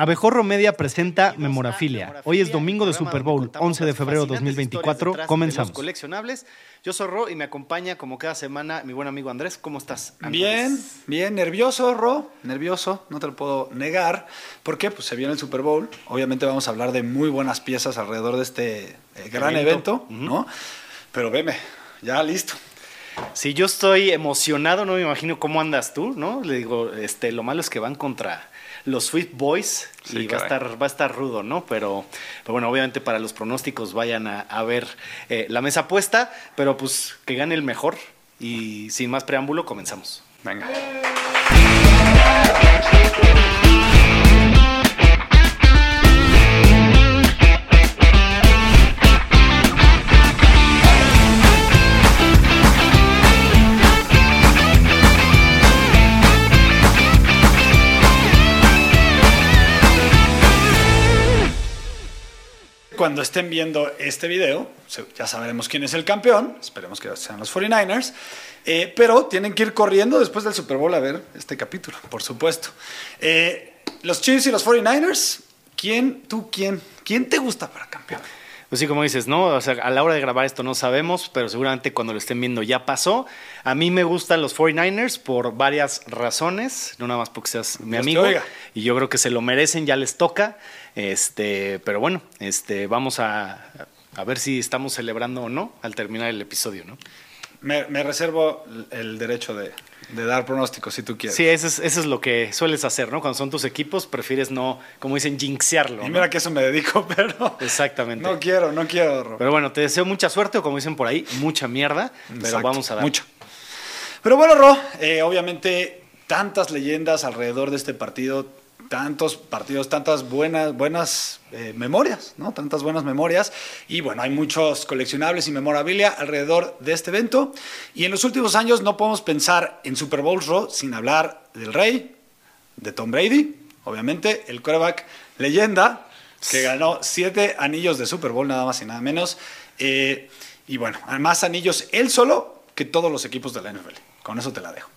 Abejorro Media presenta Memorafilia. Hoy es domingo de Super Bowl, 11 de febrero de 2024. Comenzamos. coleccionables. Yo soy Ro y me acompaña como cada semana mi buen amigo Andrés. ¿Cómo estás? Andrés? Bien, bien, nervioso, Ro, nervioso, no te lo puedo negar. ¿Por qué? Pues se viene el Super Bowl. Obviamente vamos a hablar de muy buenas piezas alrededor de este eh, gran evento, ¿no? Pero veme, ya listo. Si yo estoy emocionado, no me imagino cómo andas tú, ¿no? Le digo, este, lo malo es que van contra los Swift Boys Sí, y va a, estar, va a estar rudo, ¿no? Pero, pero bueno, obviamente para los pronósticos vayan a, a ver eh, la mesa puesta, pero pues que gane el mejor. Y sin más preámbulo, comenzamos. Venga. Cuando estén viendo este video, ya sabremos quién es el campeón. Esperemos que sean los 49ers. eh, pero tienen que ir corriendo después del Super Bowl a ver este capítulo, por supuesto. Eh, los Chiefs y los 49ers, ¿quién, tú, quién? ¿Quién te gusta para campeón? Pues sí, como dices, ¿no? O sea, a la hora de grabar esto no sabemos, pero seguramente cuando lo estén viendo ya pasó. A mí me gustan los 49ers por varias razones, no nada más porque seas mi Dios amigo. Y yo creo que se lo merecen, ya les toca. Este, pero bueno, este, vamos a, a ver si estamos celebrando o no al terminar el episodio, ¿no? Me, me reservo el derecho de, de dar pronósticos si tú quieres. Sí, eso es, eso es lo que sueles hacer, ¿no? Cuando son tus equipos, prefieres no, como dicen, jinxearlo. Y ¿no? mira que eso me dedico, pero. Exactamente. No quiero, no quiero. Ro. Pero bueno, te deseo mucha suerte o como dicen por ahí, mucha mierda, pero vamos a dar. Mucho. Pero bueno, Ro, eh, obviamente tantas leyendas alrededor de este partido, tantos partidos, tantas buenas, buenas eh, memorias, ¿no? Tantas buenas memorias. Y bueno, hay muchos coleccionables y memorabilia alrededor de este evento. Y en los últimos años no podemos pensar en Super Bowls, Ro, sin hablar del Rey, de Tom Brady, obviamente, el quarterback leyenda, que ganó siete anillos de Super Bowl, nada más y nada menos. Eh, y bueno, más anillos él solo que todos los equipos de la NFL. Con eso te la dejo,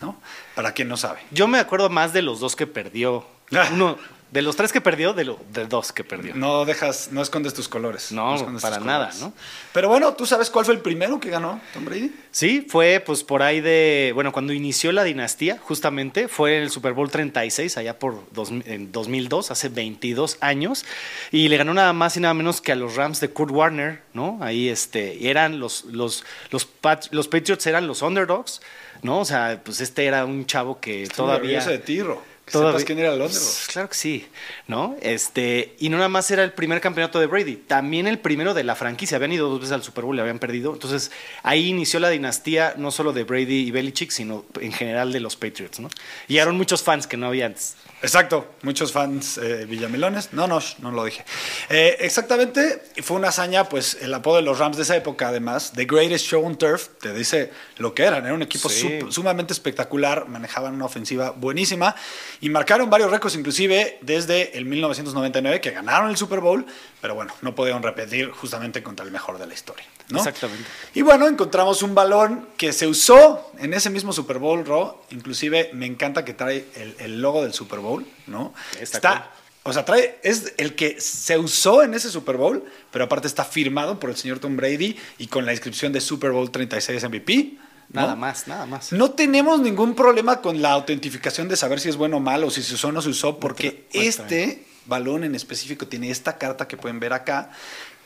¿no? Para quien no sabe. Yo me acuerdo más de los dos que perdió. Uno, de los tres que perdió, de, lo, de dos que perdió. No dejas, no escondes tus colores. No, escondes para nada, colores. ¿no? Pero bueno, ¿tú sabes cuál fue el primero que ganó Tom Brady? Sí, fue pues por ahí de, bueno, cuando inició la dinastía, justamente, fue el Super Bowl 36, allá por dos, en 2002, hace 22 años, y le ganó nada más y nada menos que a los Rams de Kurt Warner, ¿no? Ahí este, eran los, los, los, Pat- los Patriots eran los underdogs, ¿no? O sea, pues este era un chavo que todavía... Orgulloso de ti, Ro. Que Todavía- quién era. Pues, claro que sí, ¿no? Este, y no nada más era el primer campeonato de Brady, también el primero de la franquicia. Habían ido dos veces al Super Bowl y habían perdido. Entonces, ahí inició la dinastía no solo de Brady y Belichick, sino en general de los Patriots, ¿no? Y llegaron muchos fans que no había antes. Exacto, muchos fans eh, villamelones. No, no, no lo dije. Eh, exactamente, fue una hazaña, pues el apodo de los Rams de esa época, además, The Greatest Show on Turf, te dice lo que eran. Era un equipo Sí. sumamente espectacular, manejaban una ofensiva buenísima y marcaron varios récords, inclusive desde el 1999, que ganaron el Super Bowl, pero bueno, no pudieron repetir justamente contra el mejor de la historia. ¿no? Exactamente. Y bueno, encontramos un balón que se usó en ese mismo Super Bowl, Ro. Inclusive me encanta que trae el, el logo del Super Bowl, ¿no? Está cool. o sea, trae, es el que se usó en ese Super Bowl, pero aparte está firmado por el señor Tom Brady y con la inscripción de Super Bowl 36 MVP. ¿No? Nada más, nada más. No tenemos ningún problema con la autentificación de saber si es bueno o malo, si se usó o no se usó, porque este balón en específico tiene esta carta que pueden ver acá,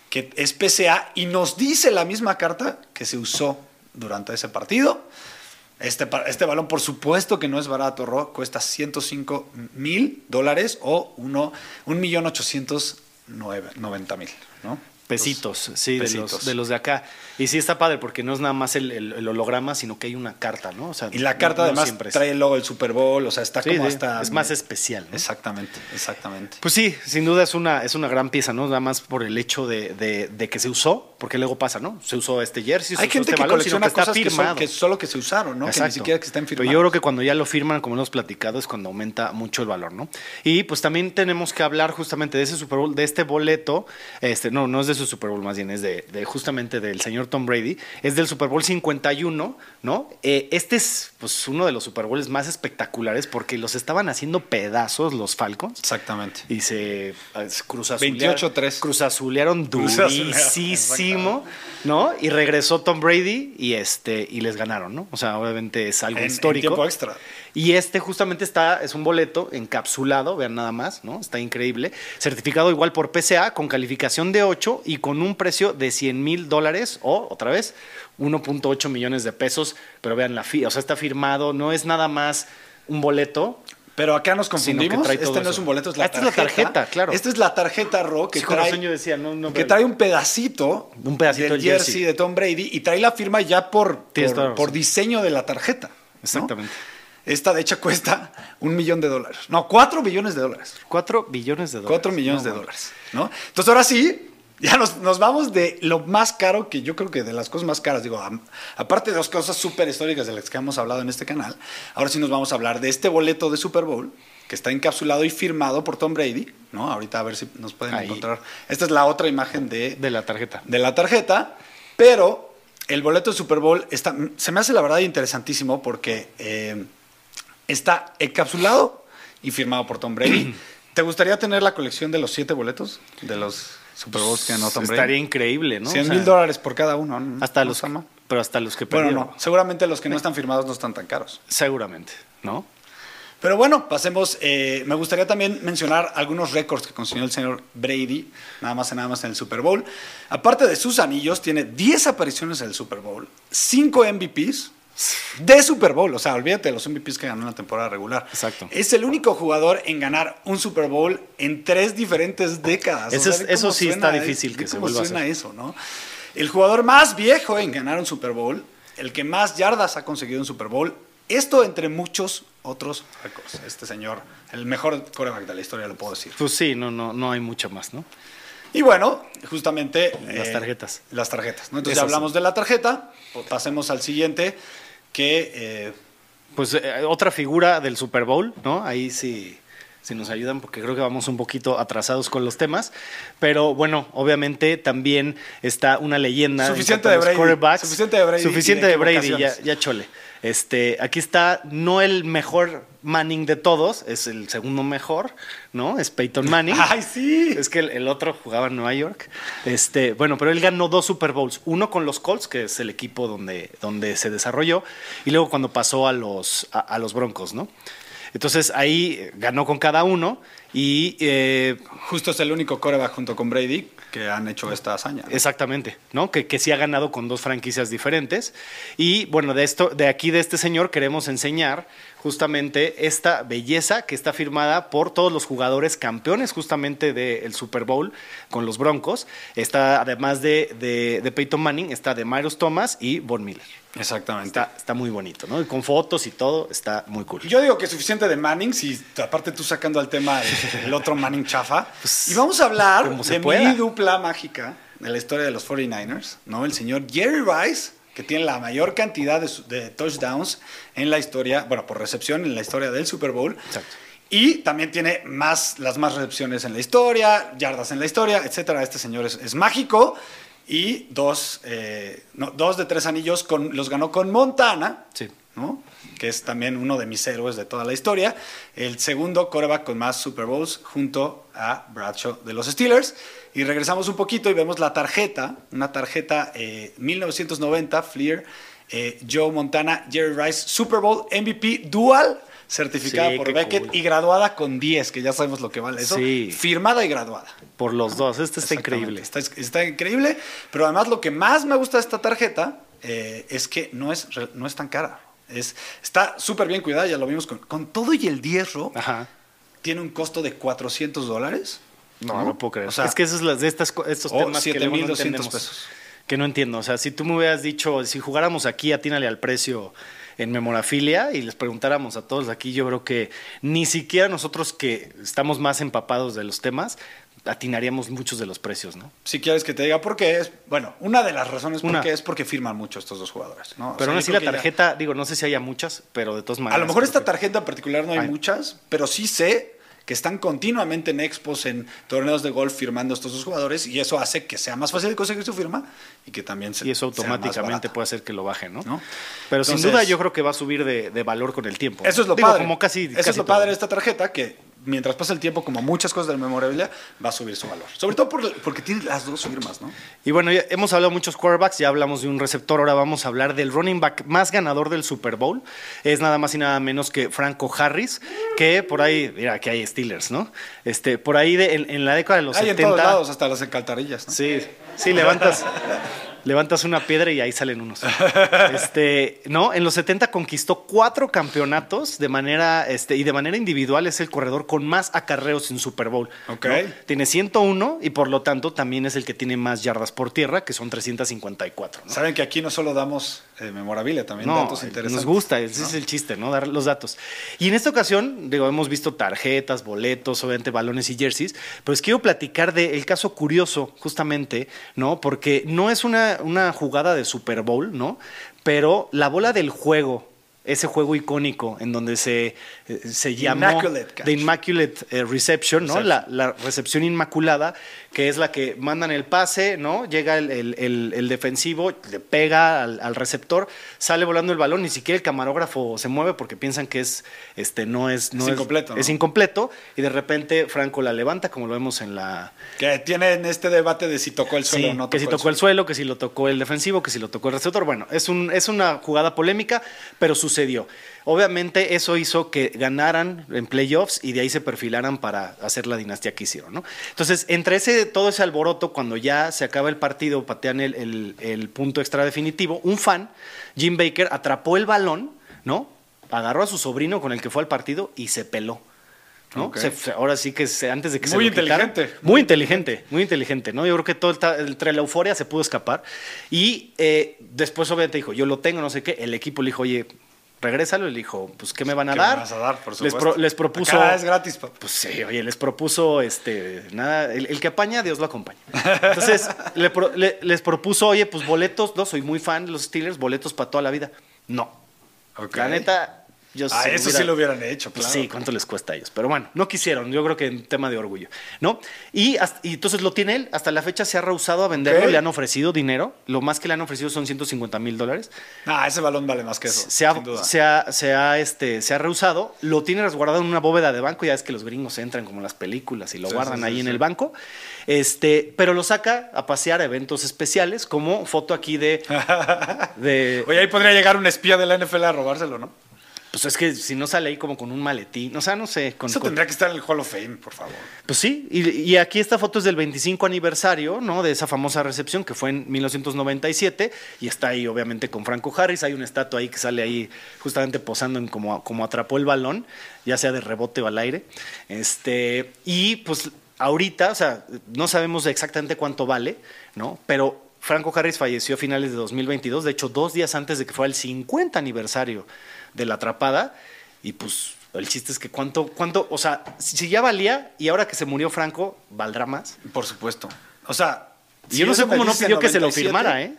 que es PCA, y nos dice la misma carta que se usó durante ese partido. Este, este balón, por supuesto que no es barato, Ro, cuesta 105 mil dólares o uno- un Pesitos, sí, De, los, de los de acá. Y sí está padre porque no es nada más el, el- el holograma, sino que hay una carta, ¿no? O sea, Y la carta no además trae el logo del Super Bowl, o sea, está Sí, como sí, hasta... es más especial. ¿no? Exactamente, exactamente. Pues sí, sin duda es una, es una gran pieza, ¿no? Nada más por el hecho de, de- de que se usó porque luego pasa, ¿no? Se usó este jersey, se Hay usó gente este que balón, colecciona está cosas que, son- que solo que se usaron, ¿no? Que ni siquiera que estén Pero firmadas. yo creo que cuando ya lo firman, como hemos platicado, es cuando aumenta mucho el valor, ¿no? Y pues también tenemos que hablar justamente de ese Super Bowl, de este boleto, este, no, no es de su Super Bowl, más bien es de, de justamente del señor Tom Brady, es del Super Bowl 51, ¿no? Eh, este es pues uno de los Super Bowls más espectaculares porque los estaban haciendo pedazos los Falcons. Exactamente. Y se cruzazulearon. 28-3. Cruzazulearon Cruzazulearon, ¿no? Y regresó Tom Brady y este y les ganaron, ¿no? O sea, obviamente es algo En- en histórico. tiempo extra. Y este justamente está, es un boleto encapsulado, vean nada más, ¿no? Está increíble. Certificado igual por PCA, con calificación de 8 y con un precio de 100 mil dólares o, otra vez, 1.8 millones de pesos. Pero vean la fi, o sea, está firmado, no es nada más un boleto. Pero acá nos confundimos. Este no eso. es un boleto, es la Esta es la tarjeta. tarjeta, claro. Esta es la tarjeta Ro que Sí, trae, decía, no, no, que trae un pedacito, Un pedacito del jersey. jersey. de Tom Brady y trae la firma ya por, por, por diseño de la tarjeta. Exactamente. Esta de hecho cuesta un millón de dólares. No, cuatro millones de dólares. 4 billones de dólares. Cuatro millones de dólares. ¿no? Entonces ahora sí, ya nos, nos vamos de lo más caro, que yo creo que de las cosas más caras, digo, aparte de las cosas súper históricas de las que hemos hablado en este canal, ahora sí nos vamos a hablar de este boleto de Super Bowl que está encapsulado y firmado por Tom Brady, ¿no? Ahorita a ver si nos pueden Ahí. encontrar. Esta es la otra imagen de, De la tarjeta. de la tarjeta, pero el boleto de Super Bowl está, se me hace la verdad interesantísimo porque eh, está encapsulado y firmado por Tom Brady. ¿Te gustaría tener la colección de los siete boletos de los Super Bowls que Tom Brady? Estaría increíble, ¿no? 100 O sea, mil dólares por cada uno. ¿no? Hasta No los, mal. pero hasta los que Bueno, perdieron. no. Seguramente los que no están firmados no están tan caros. Seguramente, ¿no? Pero bueno, pasemos. eh, me gustaría también mencionar algunos récords que consiguió el señor Brady, nada más y nada más en el Super Bowl. Aparte de sus anillos, tiene 10 apariciones en el Super Bowl, 5 MVPs de Super Bowl. O sea, olvídate de los MVPs que ganó en la temporada regular. Exacto. Es el único jugador en ganar un Super Bowl en tres diferentes décadas. Eso O sea, es- ve eso cómo sí suena, está eh, difícil que se cómo vuelva a suena hacer. eso, ¿no? El jugador más viejo en ganar un Super Bowl, el que más yardas ha conseguido en Super Bowl, esto entre muchos otros récords. Este señor, el mejor coreback de la historia, lo puedo decir. Pues sí, no, no, no hay mucho más, ¿no? Y bueno, justamente... Las eh, tarjetas. Las tarjetas, ¿no? Entonces ya hablamos de la tarjeta, pasemos al siguiente, que... eh, Pues eh, otra figura del Super Bowl, ¿no? Ahí sí, sí nos ayudan porque creo que vamos un poquito atrasados con los temas. Pero bueno, obviamente también está una leyenda. en Suficiente de Brady, suficiente de Brady Suficiente de Brady, ya, ya chole. Este, aquí está no el mejor Manning de todos, es el segundo mejor, ¿no? Es Peyton Manning. ¡Ay, sí! Es que el, el otro jugaba en Nueva York. Este, bueno, pero él ganó dos Super Bowls. Uno con los Colts, que es el equipo donde, donde se desarrolló, y luego cuando pasó a los, a, a los Broncos, ¿no? Entonces ahí eh, ganó con cada uno y eh, Justo es el único coreback junto con Brady que han hecho esta hazaña. ¿no? Exactamente, ¿no? Que, que sí ha ganado con dos franquicias diferentes. Y bueno, de esto, de aquí de este señor queremos enseñar justamente esta belleza que está firmada por todos los jugadores campeones justamente del Super Bowl con los Broncos. Está además de, de, de Peyton Manning, está de Myros Thomas y Von Miller. Exactamente. Está, está muy bonito, ¿no? Y con fotos y todo, está muy cool. Yo digo que es suficiente de Manning, si aparte tú sacando al tema el otro Manning chafa. y vamos a hablar de mi dupla mágica de la historia de los 49ers, ¿no? El señor Jerry Rice, que tiene la mayor cantidad de, touchdowns en la historia, bueno, por recepción en la historia del Super Bowl. Exacto. Y también tiene más, las más recepciones en la historia, yardas en la historia, etcétera. Este señor es, es mágico. Y dos, eh, no, dos de tres anillos con, los ganó con Montana. Sí. ¿No? que es también uno de mis héroes de toda la historia. El segundo coreback con más Super Bowls junto a Bradshaw de los Steelers. Y regresamos un poquito y vemos la tarjeta, una tarjeta eh, 1990, Fleer, eh, Joe Montana, Jerry Rice, Super Bowl MVP Dual, certificada Sí, por Beckett cool. y graduada con 10, que ya sabemos lo que vale eso. Sí. Firmada y graduada. Por los dos, este está increíble. Está, está increíble, pero además lo que más me gusta de esta tarjeta eh, es que no es, no es tan cara. Es, está súper bien cuidada, ya lo vimos con, con todo y el hierro. Ajá. Tiene un costo de 400 dólares. No, no, puedo creer. O sea, es que eso es las de estas, estos temas que luego no 7,200 entendemos. pesos. Que no entiendo. O sea, si tú me hubieras dicho, si jugáramos aquí, atínale al precio en memorafilia y les preguntáramos a todos aquí, yo creo que ni siquiera nosotros que estamos más empapados de los temas, atinaríamos muchos de los precios, ¿no? Si quieres que te diga por qué es, bueno, una de las razones por qué es porque firman mucho estos dos jugadores, ¿no? Pero aún así la tarjeta, digo, no sé si haya muchas, pero de todas maneras. A lo mejor esta tarjeta en particular no hay, muchas, pero sí sé que están continuamente en expos, en torneos de golf firmando estos dos jugadores y eso hace que sea más fácil de conseguir su firma y que también se Y eso automáticamente puede hacer que lo baje, ¿no? Pero sin duda yo creo que va a subir de, valor con el tiempo. Eso es lo padre. Como casi, eso es lo padre de esta tarjeta, que mientras pasa el tiempo, como muchas cosas de la memorabilia, va a subir su valor. Sobre todo porque tiene las dos firmas, ¿no? Y bueno, ya hemos hablado de muchos quarterbacks, ya hablamos de un receptor, ahora vamos a hablar del running back más ganador del Super Bowl. Es nada más y nada menos que Franco Harris, que por ahí, mira, que hay Steelers, ¿no? Este, por ahí en, la década de los hay 70. en todos lados, hasta las encantarillas, ¿no? Sí, sí, levantas. levantas una piedra y ahí salen unos. Este, no, en los 70 conquistó cuatro campeonatos de manera, este, y de manera individual es el corredor con más acarreos en Super Bowl. Okay. Tiene 101 y por lo tanto también es el que tiene más yardas por tierra, que son 354. Saben que aquí no solo damos eh, memorabilia, también datos interesantes. Nos gusta, ese es el chiste, ¿no? Dar los datos. Y en esta ocasión, digo, hemos visto tarjetas, boletos, obviamente balones y jerseys, pero les quiero platicar del caso curioso, justamente, ¿no? Porque no es una una, jugada de Super Bowl, ¿no? Pero la bola del juego, ese juego icónico en donde se, eh, se llamó The Immaculate eh, Reception, ¿no? La, la, recepción inmaculada, que es la que mandan el pase, ¿no? Llega el, defensivo, le pega al, receptor, sale volando el balón, ni siquiera el camarógrafo se mueve porque piensan que es, este, no es, no es, incompleto. Es incompleto, y de repente Franco la levanta, como lo vemos en la. Que tienen este debate de si tocó el suelo o no. que si tocó el suelo. que si lo tocó el defensivo, que si lo tocó el receptor. Bueno, es, un, es una jugada polémica, pero sucedió. Obviamente eso hizo que ganaran en playoffs y de ahí se perfilaran para hacer la dinastía que hicieron, ¿no? Entonces, entre ese, todo ese alboroto, cuando ya se acaba el partido, patean el, punto extra definitivo, un fan, Jim Baker, atrapó el balón, ¿no? Agarró a su sobrino con el que fue al partido y se peló. ¿no? ahora sí que antes de que muy se inteligente. muy inteligente, muy inteligente, ¿no? Yo creo que todo entre la euforia se pudo escapar. Y eh, después obviamente dijo, yo lo tengo, no sé qué. El equipo le dijo, oye, regrésalo. Y le dijo, pues, ¿qué me van a dar? Me vas a dar, por les, les, propuso. Acá es gratis, papá. Pues sí, oye, les propuso, este, nada, el, que apaña, Dios lo acompaña. Entonces, les propuso, oye, pues boletos, no, soy muy fan de los Steelers, boletos para toda la vida. No. La neta, ah, eso sí lo hubieran hecho, pues claro. sí, ¿cuánto les cuesta a ellos? Pero bueno, no quisieron, yo creo que en tema de orgullo, ¿no? Y, entonces lo tiene él, hasta la fecha se ha rehusado a venderlo, le han ofrecido dinero, lo más que le han ofrecido son 150 mil dólares. Ah, ese balón vale más que eso, se ha, Se ha, se ha, este, se ha rehusado, lo tiene resguardado en una bóveda de banco, ya es que los gringos entran como las películas y lo guardan ahí en el banco, este, pero lo saca a pasear a eventos especiales, como foto aquí de... de Oye, ahí podría llegar un espía de la NFL a robárselo, ¿no? Pues es que si no sale ahí como con un maletín, o sea, no sé. Con, Eso tendría que estar en el Hall of Fame, por favor. Pues sí, y, aquí esta foto es del 25 aniversario, ¿no? De esa famosa recepción que fue en 1997 y está ahí obviamente con Franco Harris. Hay una estatua ahí que sale ahí justamente posando en como, como atrapó el balón, ya sea de rebote o al aire. Este, y pues ahorita, o sea, no sabemos exactamente cuánto vale, ¿no? Pero Franco Harris falleció a finales de 2022, de hecho, dos días antes de que fuera el 50 aniversario de la atrapada. Y pues el chiste es que cuánto, cuánto, o sea, si ya valía y ahora que se murió Franco, ¿valdrá más? Por supuesto. O sea, yo no sé cómo no pidió que se lo firmara, ¿eh?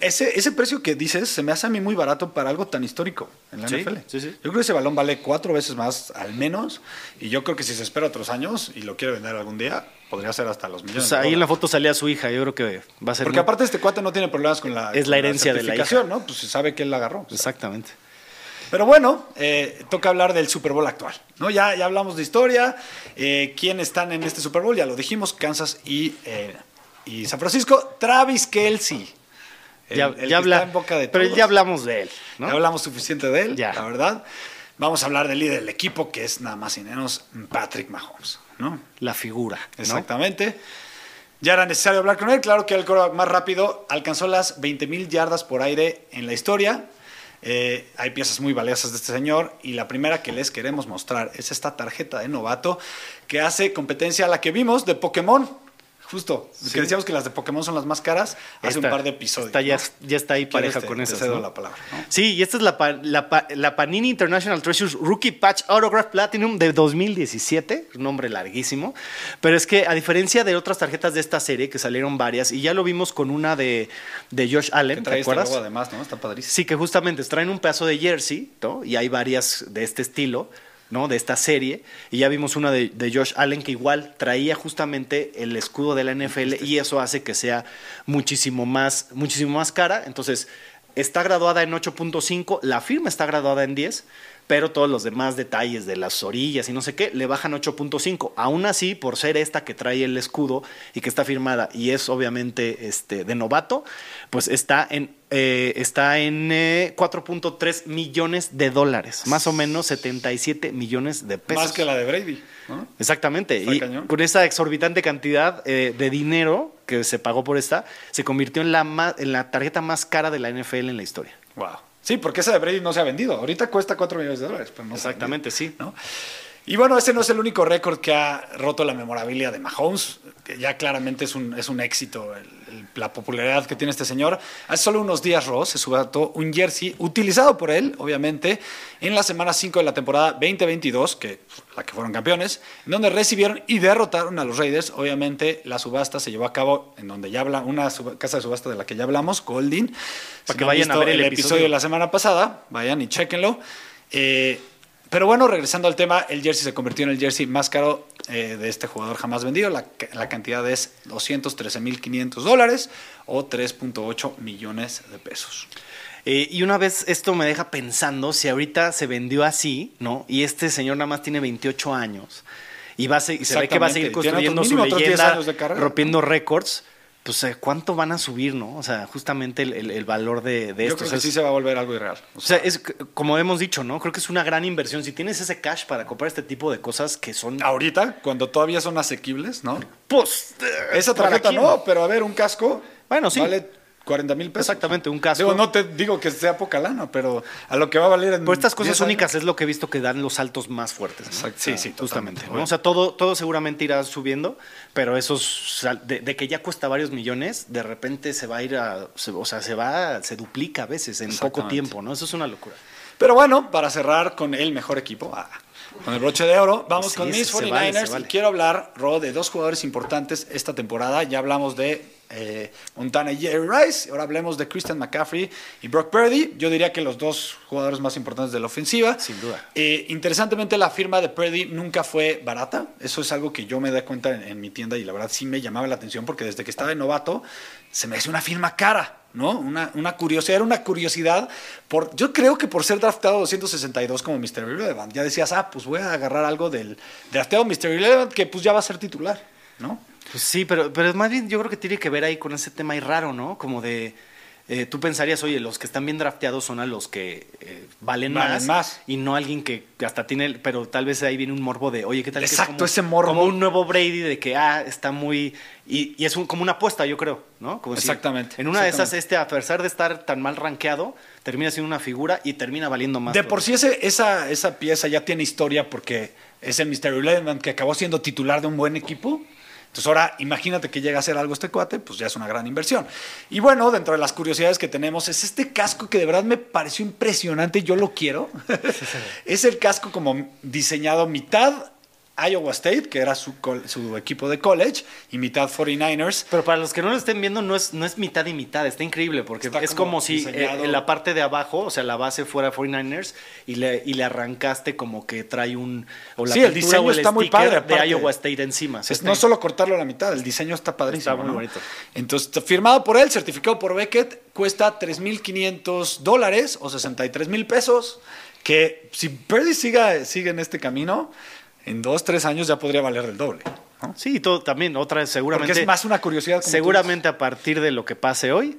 Ese, ese precio que dices se me hace a mí muy barato para algo tan histórico en la NFL. Yo creo que ese balón vale cuatro veces más al menos. Y yo creo que si se espera otros años y lo quiere vender algún día, podría ser hasta los millones. Pues ahí en la foto salía su hija, yo creo que va a ser. Porque aparte este cuate no tiene problemas con la. Es la herencia de la hija. ¿no? Pues se sabe que él la agarró. Exactamente. Pero bueno, eh, toca hablar del Super Bowl actual. ¿no? Ya, ya hablamos de historia. Eh, ¿Quién están en este Super Bowl? Ya lo dijimos, Kansas y, eh, y San Francisco. Travis Kelsey ya, en boca de Pero ya hablamos de él. ¿no? Ya hablamos suficiente de él, la verdad. Vamos a hablar del líder del equipo, que es nada más y menos Patrick Mahomes. ¿no? La figura. Exactamente. Ya era necesario hablar con él. Claro que el coro más rápido alcanzó las 20.000 yardas por aire en la historia. Eh, hay piezas muy valiosas de este señor y la primera que les queremos mostrar es esta tarjeta de novato que hace competencia a la que vimos de Pokémon justo. Sí. Que decíamos que las de Pokémon son las más caras hace Esta- un par de episodios. esta ya, ¿no? ya está ahí pareja Te- con te esas. cedo ¿no? la palabra, ¿no? Sí, y esta es la, la, la Panini International Treasures Rookie Patch Autograph Platinum de 2017, un nombre larguísimo, pero es que a diferencia de otras tarjetas de esta serie, que salieron varias, y ya lo vimos con una de, de Josh Que Allen, ¿te trae este acuerdas? logo además, ¿no? Está padrísimo. Sí, que justamente traen un pedazo de jersey, ¿no? Y hay varias de este estilo, ¿no? De esta serie. Y ya vimos una de, de Josh Allen que igual traía justamente el escudo de la NFL y eso hace que sea muchísimo más, muchísimo más cara. Entonces, está graduada en 8.5, la firma está graduada en 10, pero todos los demás detalles de las orillas y no sé qué le bajan 8.5. Aún así, por ser esta que trae el escudo y que está firmada y es obviamente este, de novato, pues está en, eh, está en eh, 4.3 millones de dólares, más o menos 77 millones de pesos. Más que la de Brady, ¿no? Exactamente. Está y cañón. con esa exorbitante cantidad eh, de dinero que se pagó por esta, se convirtió en la, en la tarjeta más cara de la NFL en la historia. Wow. Sí, porque esa de Brady no se ha vendido. Ahorita cuesta 4 millones de dólares, pero no Exactamente, sí. ¿no? Y bueno, ese no es el único récord que ha roto la memorabilia de Mahomes. Ya claramente es un, es un éxito el- el- la popularidad que tiene este señor. Hace solo unos días, Ross, se subió un jersey utilizado por él, obviamente, en la semana 5 de la temporada 2022, que la que fueron campeones, en donde recibieron y derrotaron a los Raiders. Obviamente, la subasta se llevó a cabo en donde ya habla, una sub- casa de subasta de la que ya hablamos, Goldin. Para que no vayan a ver el episodio episodio. de la semana pasada, vayan y chéquenlo. Eh, pero bueno, regresando al tema, el jersey se convirtió en el jersey más caro eh, de este jugador jamás vendido. La, ca- la cantidad es 213.500 dólares o 3.8 millones de pesos. Eh, y una vez esto me deja pensando si ahorita se vendió así, ¿no? Y este señor nada más tiene 28 años y, va a se- y se ve que va a seguir construyendo su mínimo 10 leyenda, rompiendo récords. Pues, eh, ¿cuánto van a subir, no? O sea, justamente el, el- el valor de, de Yo esto. creo O que sea, sí se va a volver algo irreal. O O sea, es como hemos dicho, ¿no? Creo que es una gran inversión. Si tienes ese cash para comprar este tipo de cosas que son. ahorita, cuando todavía son asequibles, ¿no? Pues, Esa ¿para tarjeta no, pero a ver, un casco Bueno, sí. vale 40 mil pesos. Exactamente, un casco. Digo, no te digo que sea poca lana, pero a lo que va a valer en Por estas cosas 10 años. únicas es lo que he visto que dan los saltos más fuertes. ¿no? Exacto. Sí, sí, justamente. O sea, todo, todo seguramente irá subiendo, pero esos de, de que ya cuesta varios millones, de repente se va a ir a, se- o sea, se va, se duplica a veces en poco tiempo, ¿no? Eso es una locura. Pero bueno, para cerrar con el mejor equipo, ah, con el broche de oro, vamos Sí, con mis se 49ers. vale, se vale. Y quiero hablar, Ro, de dos jugadores importantes esta temporada. Ya hablamos de eh, Montana y Jerry Rice, ahora hablemos de Christian McCaffrey y Brock Purdy. Yo diría que los dos jugadores más importantes de la ofensiva. Sin duda. Eh, interesantemente, la firma de Purdy nunca fue barata. Eso es algo que yo me da cuenta en, en mi tienda y la verdad sí me llamaba la atención porque desde que estaba de novato se me hace una firma cara, ¿no? Una, una curiosidad, era una curiosidad. Por, yo creo que por ser draftado 262 como Mr. Irrelevant, ya decías, ah, pues voy a agarrar algo del drafteado Mr. Irrelevant que pues ya va a ser titular, ¿no? Pues sí, pero, pero más bien yo creo que tiene que ver ahí con ese tema ahí raro, ¿no? Como de. eh, tú pensarías, oye, los que están bien drafteados son a los que eh, valen, Valen más, más. y no alguien que hasta tiene, el- pero tal vez ahí viene un morbo de, oye, ¿qué tal? que es Exacto, como- ese morbo. Como un nuevo Brady de que, ah, está muy... Y, y es un- como una apuesta, yo creo, ¿no? Como si Exactamente, en una de esas, este, a pesar de estar tan mal rankeado, termina siendo una figura y termina valiendo más. De por sí ese- esa, esa pieza ya tiene historia porque es el Mr. Irrelevant que acabó siendo titular de un buen equipo. Entonces ahora imagínate que llega a hacer algo este cuate, pues ya es una gran inversión. Y bueno, dentro de las curiosidades que tenemos es este casco que de verdad me pareció impresionante, yo lo quiero. es el casco como diseñado mitad Iowa State, que era su, su equipo de college, y mitad 49ers. Pero para los que no lo estén viendo, no es, no es mitad y mitad, está increíble, porque Está es como como, si eh, la parte de abajo, o sea, la base fuera 49ers, y le, y le arrancaste como que trae un. O la Sí, el diseño o el está muy padre, aparte. de Iowa State encima. Es no solo cortarlo a la mitad, el diseño está padrísimo. Está muy ¿no? bonito. Entonces, firmado por él, certificado por Beckett, cuesta 3.500 dólares o 63 mil pesos. Que si Purdy siga, sigue en este camino, en dos, tres años ya podría valer el doble. ¿no? Sí, y todo también, otra vez, seguramente. Porque es más una curiosidad. como Seguramente a partir de lo que pase hoy,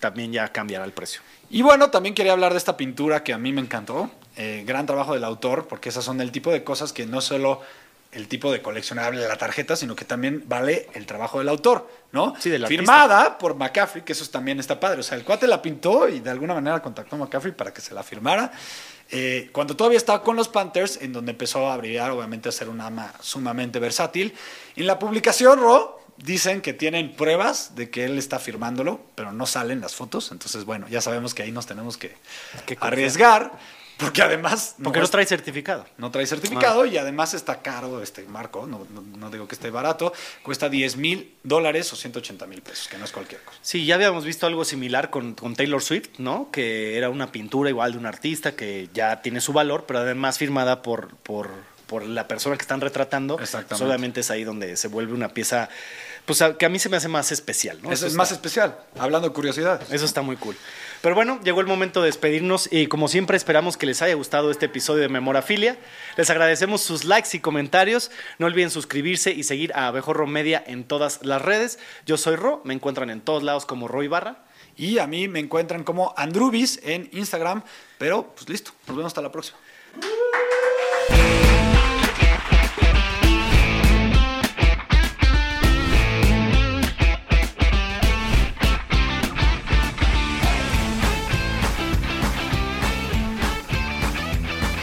también ya cambiará el precio. Y bueno, también quería hablar de esta pintura que a mí me encantó. Eh, gran trabajo del autor, porque esas son el tipo de cosas que no solo el tipo de coleccionable de la tarjeta, sino que también vale el trabajo del autor, ¿no? Sí, del Firmada por McCaffrey, que eso también está padre. O sea, el cuate la pintó y de alguna manera contactó a McCaffrey para que se la firmara. Eh, cuando todavía estaba con los Panthers, en donde empezó a brillar, obviamente a ser un ama sumamente versátil. En la publicación, Ro, dicen que tienen pruebas de que él está firmándolo, pero no salen las fotos. Entonces, bueno, ya sabemos que ahí nos tenemos que arriesgar, porque además... Porque no trae certificado. no trae certificado y además está caro este marco, no, no- no digo que esté barato, cuesta 10 mil dólares o 180 mil pesos, que no es cualquier cosa. Sí, ya habíamos visto algo similar con, con Taylor Swift, ¿no? Que era una pintura igual de un artista que ya tiene su valor, pero además firmada por, por, por la persona que están retratando. Exactamente. Pues obviamente es ahí donde se vuelve una pieza, pues a- que a mí se me hace más especial, ¿no? Eso es está- más especial, hablando de curiosidades. Eso está muy cool. Pero bueno, llegó el momento de despedirnos y como siempre esperamos que les haya gustado este episodio de Memorafilia. Les agradecemos sus likes y comentarios. No olviden suscribirse y seguir a Abejorro Media en todas las redes. Yo soy Ro, me encuentran en todos lados como Roy Barra. Y a mí me encuentran como Andrubis en Instagram, pero pues listo, nos vemos hasta la próxima.